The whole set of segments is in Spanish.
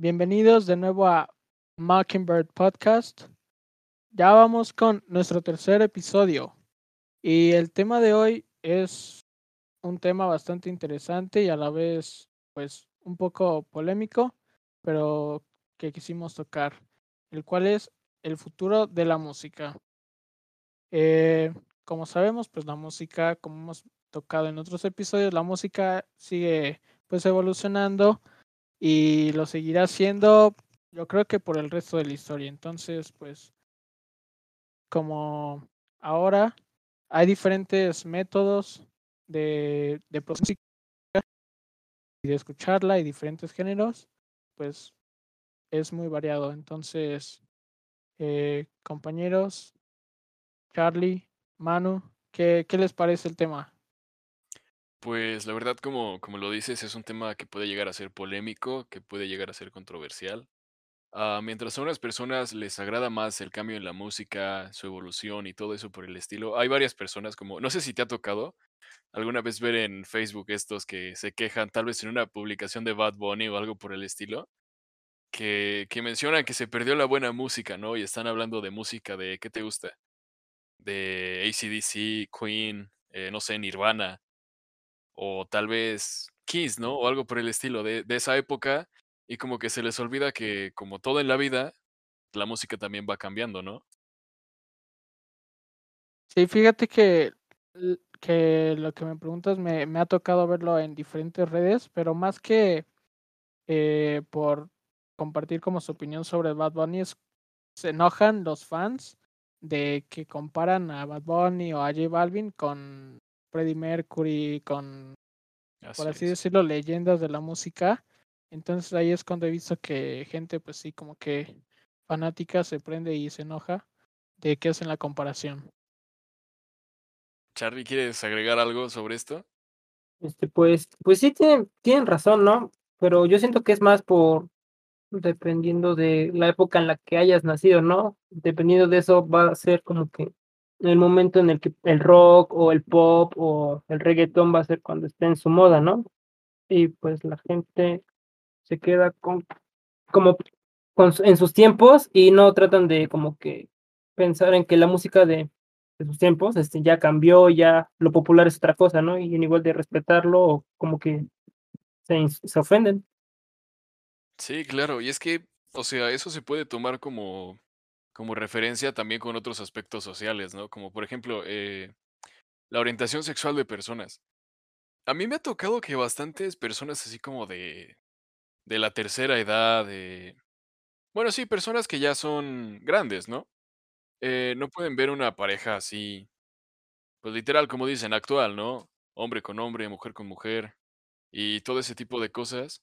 bienvenidos de nuevo a Mockingbird Podcast. Ya vamos con nuestro tercer episodio y el tema de hoy es un tema bastante interesante y a la vez pues un poco polémico, pero que quisimos tocar, el cual es el futuro de la música. Eh, como sabemos, pues la música, como hemos tocado en otros episodios, la música sigue pues evolucionando y lo seguirá haciendo yo creo que por el resto de la historia. Entonces, pues como ahora hay diferentes métodos de, de y de escucharla y diferentes géneros, pues es muy variado. Entonces, eh, compañeros, Charlie, Manu, ¿qué, ¿qué les parece el tema? Pues la verdad, como, como lo dices, es un tema que puede llegar a ser polémico, que puede llegar a ser controversial. Ah, mientras a unas personas les agrada más el cambio en la música, su evolución y todo eso por el estilo, hay varias personas como, no sé si te ha tocado alguna vez ver en Facebook estos que se quejan, tal vez en una publicación de Bad Bunny o algo por el estilo, que, que mencionan que se perdió la buena música, ¿no? Y están hablando de música de, ¿qué te gusta? De ACDC, Queen, eh, no sé, Nirvana o tal vez Kiss, ¿no? O algo por el estilo de, de esa época y como que se les olvida que como todo en la vida, la música también va cambiando, ¿no? Sí, fíjate que, que lo que me preguntas me, me ha tocado verlo en diferentes redes, pero más que eh, por compartir como su opinión sobre Bad Bunny, se enojan los fans de que comparan a Bad Bunny o a J Balvin con Freddie Mercury, con, por así decirlo, leyendas de la música. Entonces ahí es cuando he visto que gente, pues sí, como que fanática se prende y se enoja de que hacen la comparación. Charlie, ¿quieres agregar algo sobre esto? Este, pues, pues sí tienen, tienen razón, ¿no? Pero yo siento que es más por dependiendo de la época en la que hayas nacido, ¿no? Dependiendo de eso va a ser como que el momento en el que el rock o el pop o el reggaetón va a ser cuando esté en su moda, ¿no? Y pues la gente se queda con como con, en sus tiempos y no tratan de como que pensar en que la música de, de sus tiempos este, ya cambió, ya lo popular es otra cosa, ¿no? Y en igual de respetarlo, como que se, se ofenden. Sí, claro, y es que, o sea, eso se puede tomar como como referencia también con otros aspectos sociales, ¿no? Como por ejemplo, eh, la orientación sexual de personas. A mí me ha tocado que bastantes personas así como de, de la tercera edad, de... Bueno, sí, personas que ya son grandes, ¿no? Eh, no pueden ver una pareja así, pues literal, como dicen, actual, ¿no? Hombre con hombre, mujer con mujer, y todo ese tipo de cosas.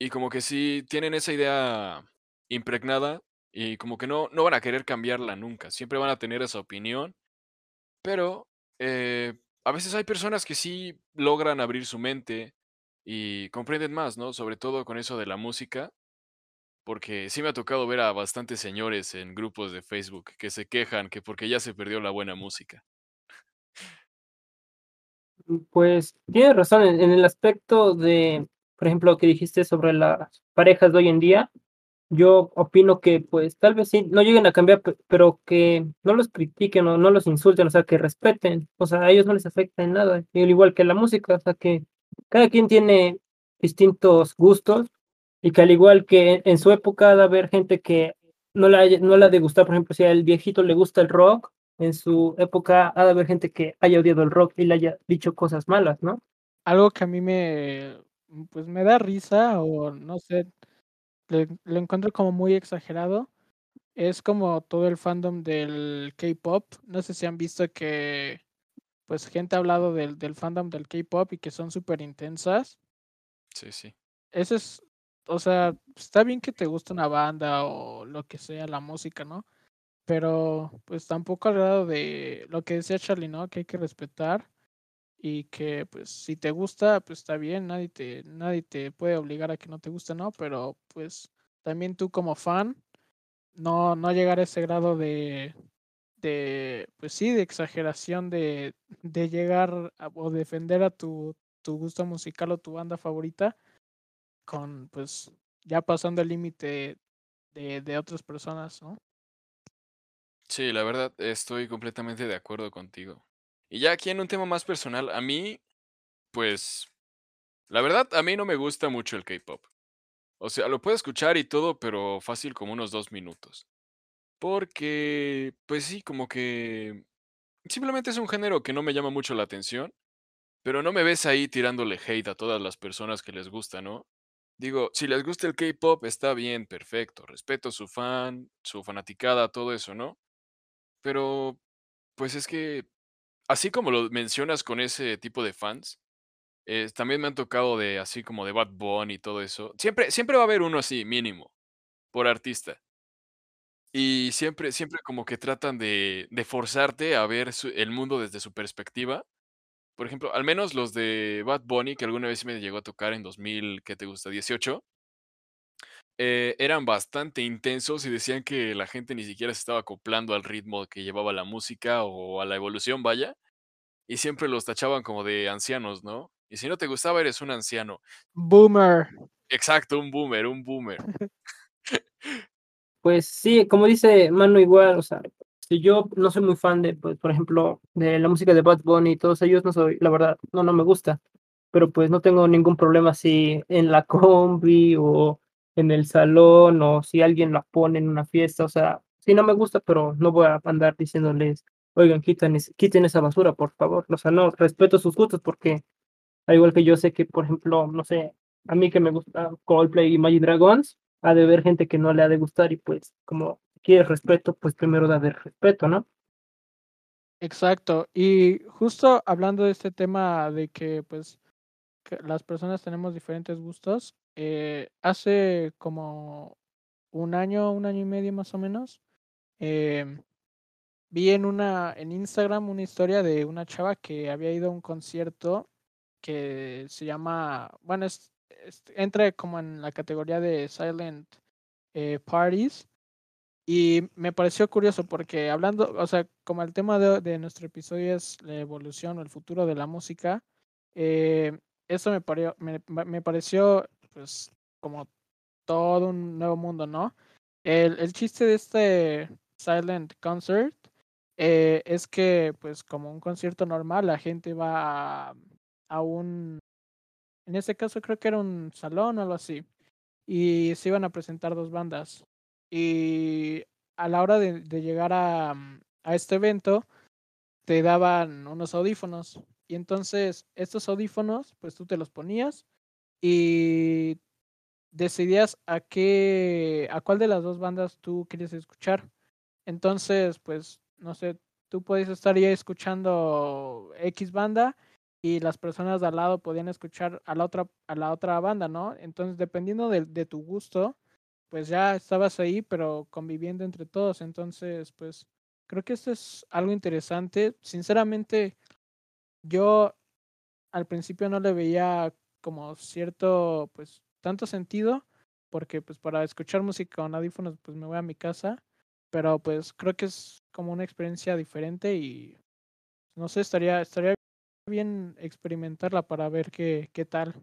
Y como que sí tienen esa idea impregnada y como que no, no van a querer cambiarla nunca, siempre van a tener esa opinión, pero eh, a veces hay personas que sí logran abrir su mente y comprenden más, ¿no? Sobre todo con eso de la música, porque sí me ha tocado ver a bastantes señores en grupos de Facebook que se quejan que porque ya se perdió la buena música. Mm, pues tienes razón en, en el aspecto de, por ejemplo, que dijiste sobre las parejas de hoy en día yo opino que pues tal vez sí, no lleguen a cambiar, pero que no los critiquen o no los insulten, o sea, que respeten, o sea, a ellos no les afecta en nada, al igual que la música, o sea, que cada quien tiene distintos gustos y que al igual que en su época ha de haber gente que no la, no la de gustar, por ejemplo, si al viejito le gusta el rock, en su época ha de haber gente que haya odiado el rock y le haya dicho cosas malas, ¿no? Algo que a mí me, pues me da risa o no sé, lo encuentro como muy exagerado. Es como todo el fandom del K-pop. No sé si han visto que pues gente ha hablado del, del fandom del K-pop y que son súper intensas. Sí, sí. Eso es, o sea, está bien que te guste una banda o lo que sea, la música, ¿no? Pero pues tampoco al grado de lo que decía Charlie, ¿no? Que hay que respetar y que pues si te gusta, pues está bien, nadie te, nadie te puede obligar a que no te guste, ¿no? Pero pues también tú como fan, no, no llegar a ese grado de, de pues sí, de exageración de, de llegar o defender a tu, tu gusto musical o tu banda favorita con pues ya pasando el límite de, de otras personas, ¿no? Sí, la verdad, estoy completamente de acuerdo contigo. Y ya aquí en un tema más personal, a mí, pues, la verdad, a mí no me gusta mucho el K-pop. O sea, lo puedo escuchar y todo, pero fácil como unos dos minutos. Porque, pues sí, como que simplemente es un género que no me llama mucho la atención, pero no me ves ahí tirándole hate a todas las personas que les gusta, ¿no? Digo, si les gusta el K-pop, está bien, perfecto, respeto su fan, su fanaticada, todo eso, ¿no? Pero, pues es que, así como lo mencionas con ese tipo de fans, eh, también me han tocado de así como de Bad Bunny y todo eso. Siempre, siempre va a haber uno así, mínimo, por artista. Y siempre, siempre como que tratan de, de forzarte a ver el mundo desde su perspectiva. Por ejemplo, al menos los de Bad Bunny, que alguna vez me llegó a tocar en 2000, ¿qué te gusta? 18, eh, eran bastante intensos y decían que la gente ni siquiera se estaba acoplando al ritmo que llevaba la música o a la evolución, vaya. Y siempre los tachaban como de ancianos, ¿no? Y si no te gustaba, eres un anciano. Boomer. Exacto, un boomer, un boomer. Pues sí, como dice Manu igual, o sea, si yo no soy muy fan de, pues, por ejemplo, de la música de Bad Bunny y todos ellos, no soy, la verdad, no, no me gusta, pero pues no tengo ningún problema si en la combi o en el salón o si alguien la pone en una fiesta, o sea, sí no me gusta, pero no voy a andar diciéndoles, oigan, quiten, quiten esa basura, por favor, o sea, no, respeto sus gustos porque al igual que yo sé que, por ejemplo, no sé, a mí que me gusta Coldplay y Imagine Dragons, ha de haber gente que no le ha de gustar y pues como quieres respeto, pues primero da de respeto, ¿no? Exacto. Y justo hablando de este tema de que pues las personas tenemos diferentes gustos, eh, hace como un año, un año y medio más o menos, em, vi en una en Instagram una historia de una chava que había ido a un concierto que se llama, bueno, es, entra como en la categoría de silent eh, parties y me pareció curioso porque hablando, o sea, como el tema de, de nuestro episodio es la evolución o el futuro de la música, eh, eso me, me pareció pues como todo un nuevo mundo, ¿no? El, el chiste de este silent concert eh, es que pues como un concierto normal la gente va a, a un, en este caso creo que era un salón o algo así, y se iban a presentar dos bandas. Y a la hora de, de llegar a, mm, a este evento, te daban unos audífonos. Y entonces estos audífonos, pues tú te los ponías y decidías a qué, a cuál de las dos bandas tú querías escuchar. Entonces, pues, no sé, tú podías estar ya escuchando X banda y las personas de al lado podían escuchar a la otra, a la otra banda, ¿no? Entonces, dependiendo de, de tu gusto, pues ya estabas ahí, pero conviviendo entre todos. Entonces, pues, creo que esto es algo interesante. Sinceramente, yo al principio no le veía como cierto, pues, tanto sentido, porque pues para escuchar música con audífonos, pues me voy a mi casa, pero pues creo que es como una experiencia diferente y no sé, estaría, estaría bien experimentarla para ver qué, qué tal.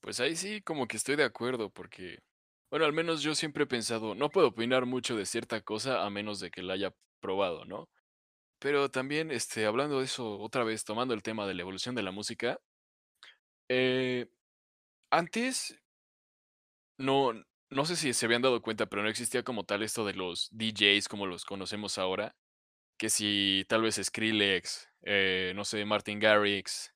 Pues ahí sí, como que estoy de acuerdo, porque, bueno, al menos yo siempre he pensado, no puedo opinar mucho de cierta cosa a menos de que la haya probado, ¿no? Pero también, este, hablando de eso, otra vez, tomando el tema de la evolución de la música, eh, antes, no, no sé si se habían dado cuenta, pero no existía como tal esto de los DJs como los conocemos ahora, que si tal vez Skrillex, eh, no sé, Martin Garrix,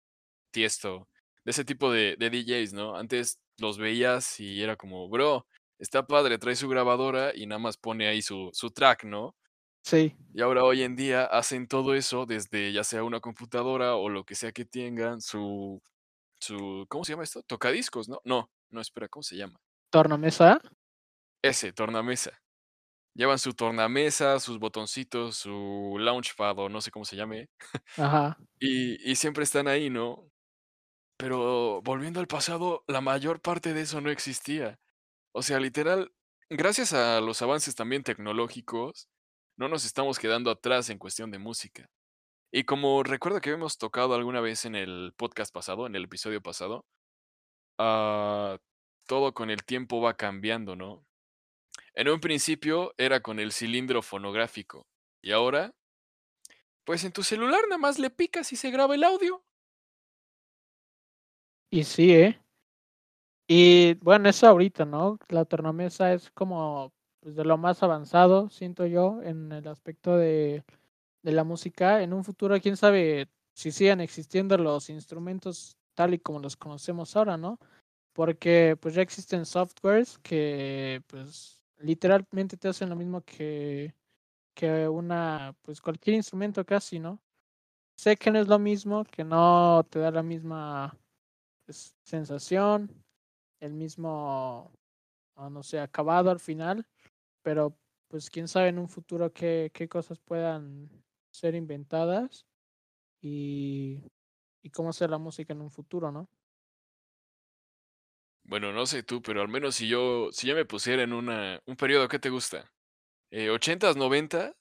Tiesto, de ese tipo de, de DJs, ¿no? Antes los veías y era como, bro, está padre, trae su grabadora y nada más pone ahí su, su track, ¿no? Sí, Y ahora hoy en día hacen todo eso desde ya sea una computadora o lo que sea que tengan, su, su, ¿cómo se llama esto? Tocadiscos, ¿no? No, no, espera, ¿cómo se llama? tornamesa. Ese, tornamesa. Llevan su tornamesa, sus botoncitos, su launchpad o no sé cómo se llame. Ajá. Y, y siempre están ahí, ¿no? Pero volviendo al pasado, la mayor parte de eso no existía. O sea, literal, gracias a los avances también tecnológicos, no nos estamos quedando atrás en cuestión de música. Y como recuerdo que habíamos tocado alguna vez en el podcast pasado, en el episodio pasado, ah, todo con el tiempo va cambiando, ¿no? En un principio era con el cilindro fonográfico y ahora, pues en tu celular nada más le picas y se graba el audio. Y sí, ¿eh? Y bueno, eso ahorita, ¿no? La tornamesa es como pues, de lo más avanzado, siento yo, en el aspecto de, de la música. En un futuro, quién sabe si sigan existiendo los instrumentos tal y como los conocemos ahora, ¿no? Porque pues ya existen softwares que pues literalmente te hacen lo mismo que, que una, pues cualquier instrumento casi, ¿no? Sé que no es lo mismo, que no te da la misma pues, sensación, el mismo, ah, no sé, acabado al final, pero pues quién sabe en un futuro qué, qué cosas puedan ser inventadas y, y cómo sea la música en un futuro, ¿no? Bueno, no sé tú, pero al menos si yo, si yo me pusiera en una, un periodo, ¿qué te gusta? Eh, ¿80s, 90?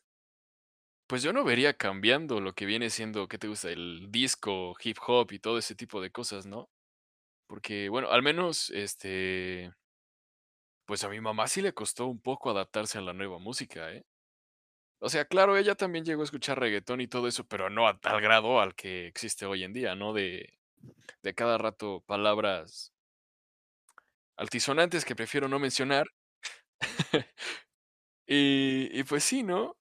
Pues yo no vería cambiando lo que viene siendo, ¿qué te gusta? El disco, hip hop y todo ese tipo de cosas, ¿no? Porque, bueno, al menos, este, pues a mi mamá sí le costó un poco adaptarse a la nueva música, ¿eh? O sea, claro, ella también llegó a escuchar reggaetón y todo eso, pero no a tal grado al que existe hoy en día, ¿no? De, de cada rato palabras altisonantes que prefiero no mencionar. y, pues sí, ¿no?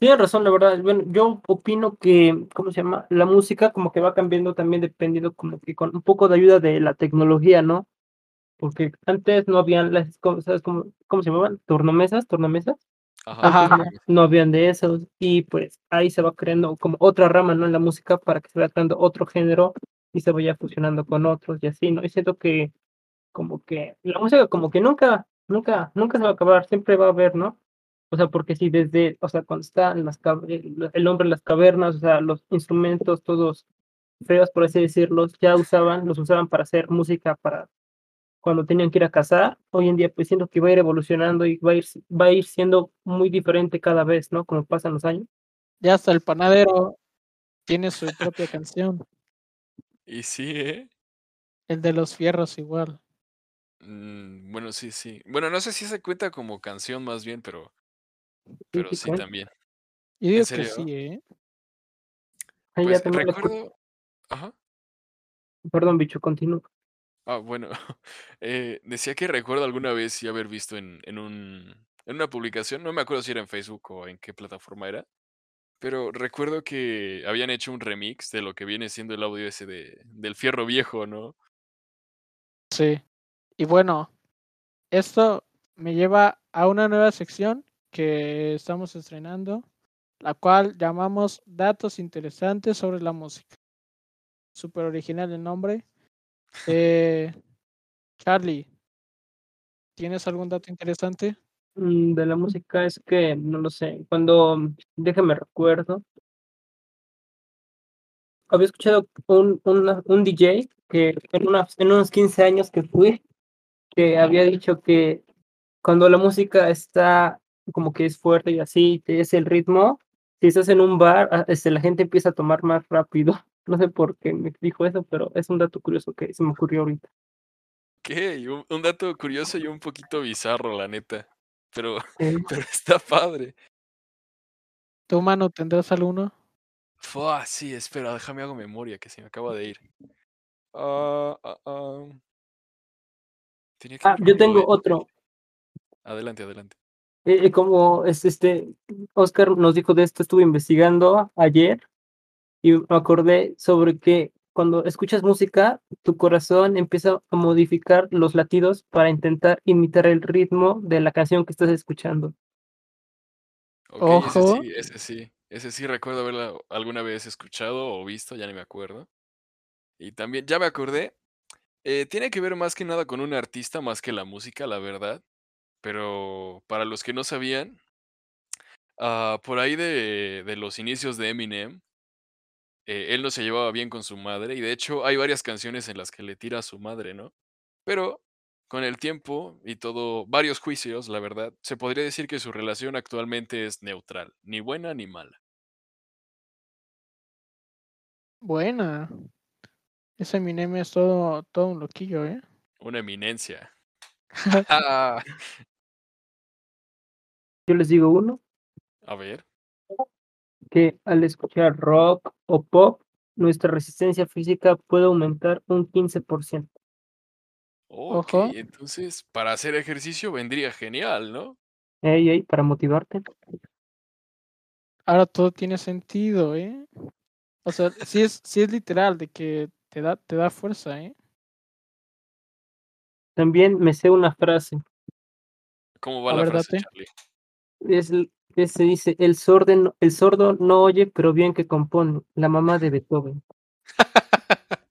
Tienes razón, la verdad. Bueno, yo opino que, ¿cómo se llama? La música como que va cambiando también dependiendo como que con un poco de ayuda de la tecnología, ¿no? Porque antes no habían las, ¿cómo, ¿sabes cómo, cómo se llamaban? ¿Tornamesas? ¿Tornamesas? Ajá. Ajá. No, habían de esos y pues ahí se va creando como otra rama, ¿no? En la música para que se vaya creando otro género y se vaya fusionando con otros y así, ¿no? Y siento que como que la música como que nunca, nunca, nunca se va a acabar, siempre va a haber, ¿no? O sea, porque si desde, o sea, cuando están las el hombre en las cavernas, o sea, los instrumentos todos feos, por así decirlos, ya usaban, los usaban para hacer música para cuando tenían que ir a cazar. Hoy en día, pues siento que va a ir evolucionando y va a ir, va a ir siendo muy diferente cada vez, ¿no? Como pasan los años. Ya hasta el panadero tiene su propia canción. Y sí, ¿eh? El de los fierros igual. Mm, bueno, sí, sí. Bueno, no sé si se cuenta como canción más bien, pero, pero sí ¿eh? también. Yo digo que serio? sí, ¿eh? Ahí ya Pues recuerdo. Ajá. Perdón, bicho, continúa. Ah, bueno. eh, decía que recuerdo alguna vez sí haber visto en, en un, en una publicación, no me acuerdo si era en Facebook o en qué plataforma era, pero recuerdo que habían hecho un remix de lo que viene siendo el audio ese de, del fierro viejo, ¿no? Sí. Y bueno, esto me lleva a una nueva sección que estamos estrenando, la cual llamamos Datos Interesantes sobre la Música. Súper original el nombre. Eh, Charlie, ¿tienes algún dato interesante? Mm, De la música es que, no lo sé, cuando, déjame recuerdo, había escuchado un, una- un DJ que en, unas- en unos 15 años que fui, que había dicho que cuando la música está como que es fuerte y así, es el ritmo, si estás en un bar, ah, este, la gente empieza a tomar más rápido. No sé por qué me dijo eso, pero es un dato curioso que se me ocurrió ahorita. ¿Qué? Y Un, un dato curioso y un poquito bizarro, la neta. Pero, pero está padre. ¿Tu mano tendrás alguno? Fua, sí, espera, déjame hago memoria que se me acaba de ir. Ah, ah, ah. Tenía que Ah, ver yo tengo de- otro. Adelante, adelante. Eh, eh, como es este, Oscar nos dijo de esto, estuve investigando ayer y me acordé sobre que cuando escuchas música, tu corazón empieza a modificar los latidos para intentar imitar el ritmo de la canción que estás escuchando. Ok, ese Ojo. sí, ese sí. Ese sí recuerdo haberla alguna vez escuchado o visto, ya ni me acuerdo. Y también, ya me acordé, eh, tiene que ver más que nada con un artista más que la música, la verdad. Pero para los que no sabían, ah, por ahí de, de los inicios de Eminem, eh, él no se llevaba bien con su madre y de hecho hay varias canciones en las que le tira a su madre, ¿no? Pero con el tiempo y todo, varios juicios, la verdad, se podría decir que su relación actualmente es neutral, ni buena ni mala. Buena. Ese Eminem es todo, todo un loquillo, ¿eh? Una eminencia. Yo les digo uno, a ver. Que al escuchar rock o pop, nuestra resistencia física puede aumentar un 15%. Ok, Ojo. entonces para hacer ejercicio vendría genial, ¿no? Ey, ey, para motivarte. Ahora todo tiene sentido, ¿eh? O sea, sí es, sí es literal de que te da, te da fuerza, ¿eh? También me sé una frase. ¿Cómo va A la ver, frase, date. Charlie? Es, se dice, el sordo, no, el sordo no oye, pero bien que compone. La mamá de Beethoven.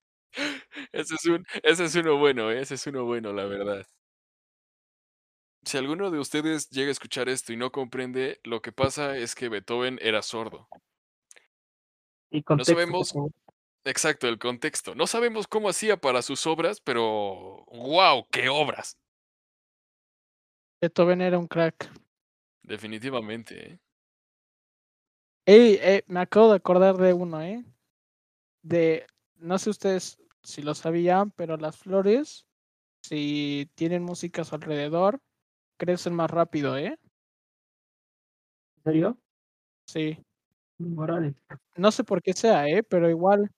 Ese es, un, ese es uno bueno, ¿eh? ese es uno bueno, la verdad. Si alguno de ustedes llega a escuchar esto y no comprende, lo que pasa es que Beethoven era sordo. Y contexto, por sabemos-. Exacto, el contexto. No sabemos cómo hacía para sus obras, pero ¡wow! ¡Qué obras! Beethoven era un crack. Definitivamente. ¿eh? Ey, eh, me acabo de acordar de uno, ¿eh? De, no sé ustedes si lo sabían, pero las flores, si tienen música a su alrededor, crecen más rápido, ¿eh? ¿En serio? Sí. Órale. No sé por qué sea, ¿eh? Pero igual,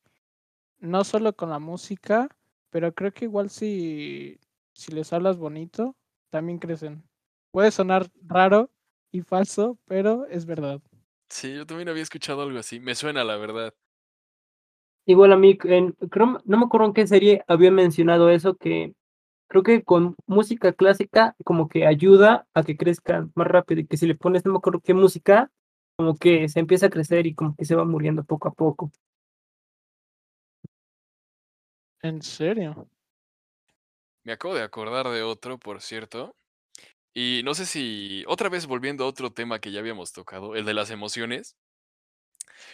no solo con la música, pero creo que igual si, si les hablas bonito, también crecen. Puede sonar raro y falso, pero es verdad. Sí, yo también había escuchado algo así. Me suena, la verdad. Igual a mí, en, creo, no me acuerdo en qué serie había mencionado eso, que creo que con música clásica como que ayuda a que crezcan más rápido y que si le pones, no me acuerdo qué música, como que se empieza a crecer y como que se va muriendo poco a poco. ¿En serio? Me acabo de acordar de otro, por cierto. Y no sé si, otra vez volviendo a otro tema que ya habíamos tocado, el de las emociones.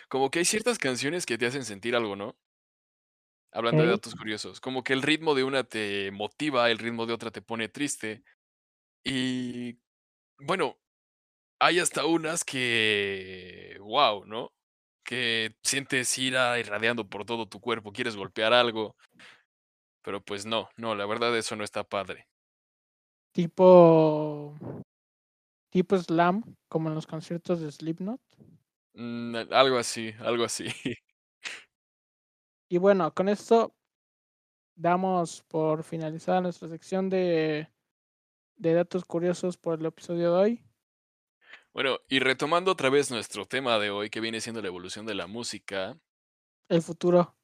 Como que hay ciertas canciones que te hacen sentir algo, ¿no? Hablando de datos curiosos. Como que el ritmo de una te motiva, el ritmo de otra te pone triste. Y bueno, hay hasta unas que, wow, ¿no? Que sientes ira irradiando por todo tu cuerpo, quieres golpear algo. Pero pues no, no, la verdad eso no está padre. Tipo, tipo slam, como en los conciertos de Slipknot. Mm, algo así, algo así. Y bueno, con esto damos por finalizada nuestra sección de, de datos curiosos por el episodio de hoy. Bueno, y retomando otra vez nuestro tema de hoy, que viene siendo la evolución de la música. El futuro.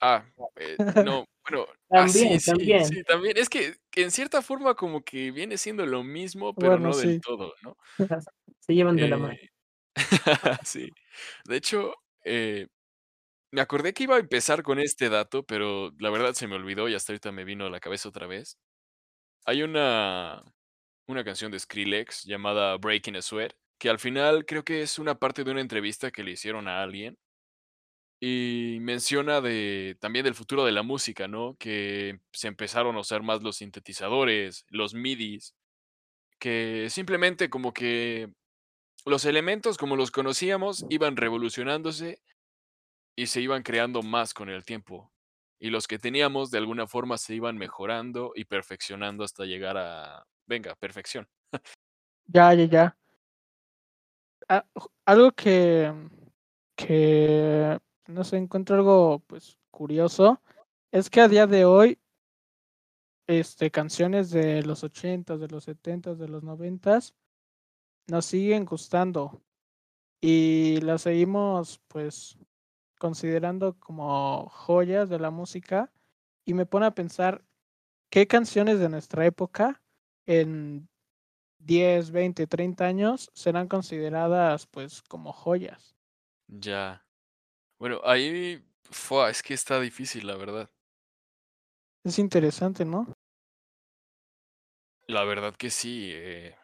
Ah, eh, no, bueno, ah, sí, También, sí, también. sí, también. Es que, que en cierta forma como que viene siendo lo mismo, pero Bueno, no del todo, ¿no? Se llevan de la mano. Eh, sí. De hecho, eh, me acordé que iba a empezar con este dato, pero la verdad se me olvidó y hasta ahorita me vino a la cabeza otra vez. Hay una, una canción de Skrillex llamada Breaking a Sweat, que al final creo que es una parte de una entrevista que le hicieron a alguien. Y menciona de, también del futuro de la música, ¿no? Que se empezaron a usar más los sintetizadores, los MIDIs, que simplemente como que los elementos como los conocíamos iban revolucionándose y se iban creando más con el tiempo. Y los que teníamos de alguna forma se iban mejorando y perfeccionando hasta llegar a, venga, perfección. Ya, ya, ya. Ah, algo que, que, no sé, encuentro algo pues curioso, es que a día de hoy, este, canciones de los 80s, de los 70s, de los 90s, nos siguen gustando y las seguimos pues considerando como joyas de la música y me pone a pensar qué canciones de nuestra época en 10, 20, 30 años serán consideradas pues como joyas. Ya. Bueno, ahí, fua, es que está difícil, la verdad. Es interesante, ¿no? La verdad que sí. eh.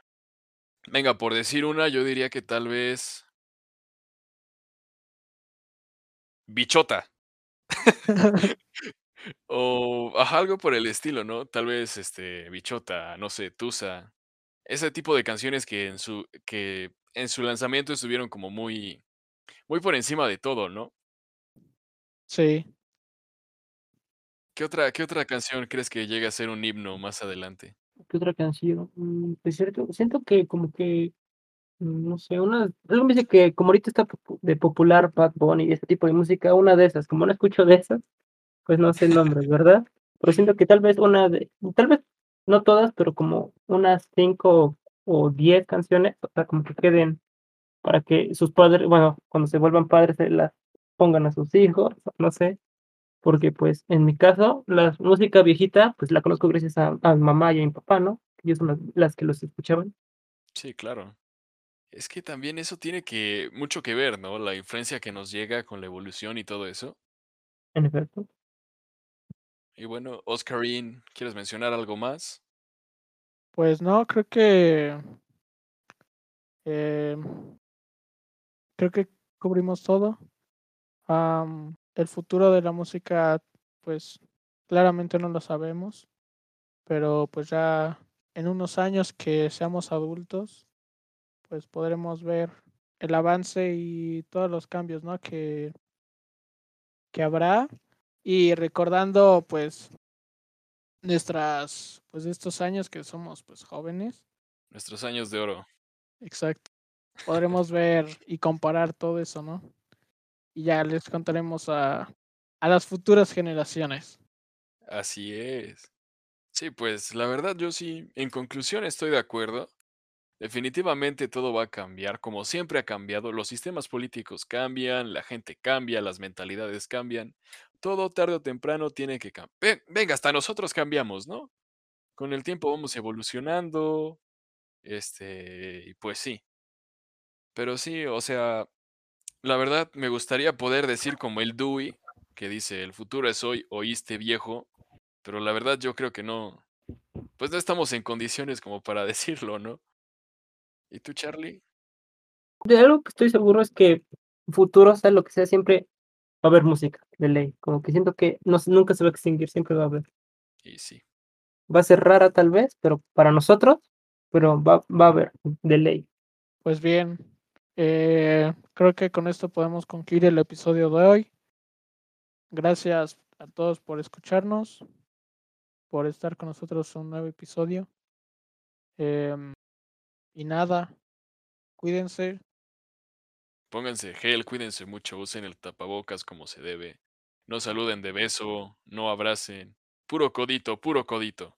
Venga, por decir una, yo diría que tal vez... Bichota. O ajá, algo por el estilo, ¿no? Tal vez, este, Bichota, no sé, Tusa. Ese tipo de canciones que en su que en su lanzamiento estuvieron como muy muy por encima de todo, ¿no? Sí. ¿Qué otra qué otra canción crees que llegue a ser un himno más adelante? ¿Qué otra canción? Mm, pues cierto, siento que como que, mm, no sé, una algo me dice que como ahorita está de popular Bad Bunny y ese tipo de música, una de esas, como no escucho de esas, pues no sé el nombre, ¿verdad? Pero siento que tal vez una de tal vez no todas, pero como unas 5 o 10 canciones, o sea, como que queden para que sus padres, bueno, cuando se vuelvan padres se las pongan a sus hijos, no sé, porque, pues, en mi caso, la música viejita, pues, la conozco gracias a a mi mamá y a mi papá, ¿no? Ellos son las las que los escuchaban. Sí, claro. Es que también eso tiene que mucho que ver, ¿no? La influencia que nos llega con la evolución y todo eso. En efecto. Y bueno, Oscarín, ¿quieres mencionar algo más? Pues no, creo que em creo que cubrimos todo. Am, el futuro de la música, pues, claramente no lo sabemos, pero, pues, ya en unos años que seamos adultos, pues, podremos ver el avance y todos los cambios, ¿no? Que que habrá, y recordando, pues nuestras, pues, estos años que somos, pues, jóvenes. Nuestros años de oro. Exacto. Podremos ver y comparar todo eso, ¿no? Y ya les contaremos a a las futuras generaciones. Así es. Sí, pues, la verdad, yo sí, en conclusión, estoy de acuerdo. Definitivamente todo va a cambiar, como siempre ha cambiado, los sistemas políticos cambian, la gente cambia, las mentalidades cambian. Todo tarde o temprano tiene que cam ve venga, hasta nosotros cambiamos, ¿no? Con el tiempo vamos evolucionando, este, y pues sí. Pero sí, o sea, la verdad me gustaría poder decir como el Dewey, que dice: "El futuro es hoy, ¿oíste, viejo?". Pero la verdad yo creo que no, pues, no estamos en condiciones como para decirlo, ¿no? ¿Y tú, Charly? De algo que estoy seguro es que futuro, sea lo que sea, siempre va a haber música, de ley, como que siento que no nunca se va a extinguir, siempre va a haber. Y sí. Va a ser rara tal vez, pero para nosotros, pero va va a haber, de ley. Pues bien, eh, creo que con esto podemos concluir el episodio de hoy. Gracias a todos por escucharnos, por estar con nosotros en un nuevo episodio. Em, y nada, cuídense. Pónganse gel, cuídense mucho, usen el tapabocas como se debe. No saluden de beso, no abracen. Puro codito, puro codito.